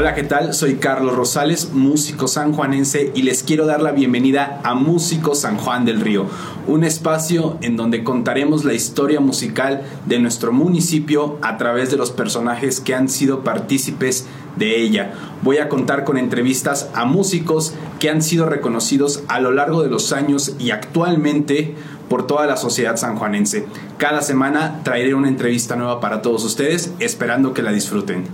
Hola, ¿qué tal? Soy Carlos Rosales, músico sanjuanense y les quiero dar la bienvenida a Músico San Juan del Río, un espacio en donde contaremos la historia musical de nuestro municipio a través de los personajes que han sido partícipes de ella. Voy a contar con entrevistas a músicos que han sido reconocidos a lo largo de los años y actualmente por toda la sociedad sanjuanense. Cada semana traeré una entrevista nueva para todos ustedes, esperando que la disfruten.